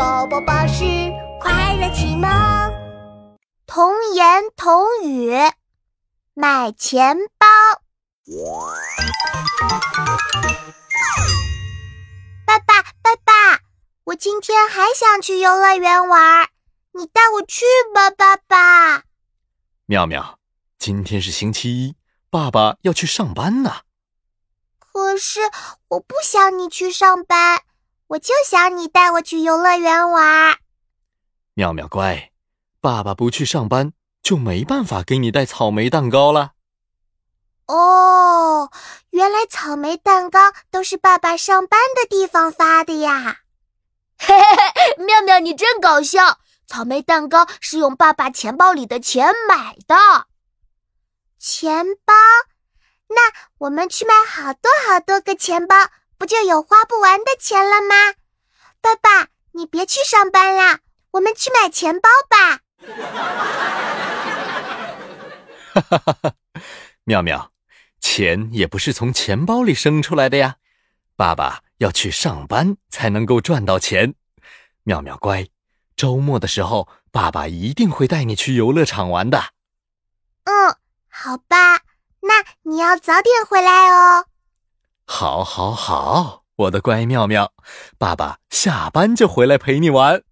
宝宝巴士快乐启蒙，童言童语，买钱包。爸爸，爸爸，我今天还想去游乐园玩，你带我去吧，爸爸。妙妙，今天是星期一，爸爸要去上班呢。可是我不想你去上班。我就想你带我去游乐园玩。妙妙乖，爸爸不去上班，就没办法给你带草莓蛋糕了。哦，原来草莓蛋糕都是爸爸上班的地方发的呀！嘿嘿嘿，妙妙你真搞笑！草莓蛋糕是用爸爸钱包里的钱买的。钱包？那我们去买好多好多个钱包。不就有花不完的钱了吗？爸爸，你别去上班啦，我们去买钱包吧。哈哈哈哈妙妙，钱也不是从钱包里生出来的呀。爸爸要去上班才能够赚到钱。妙妙乖，周末的时候，爸爸一定会带你去游乐场玩的。嗯，好吧，那你要早点回来哦。好，好，好，我的乖妙妙，爸爸下班就回来陪你玩。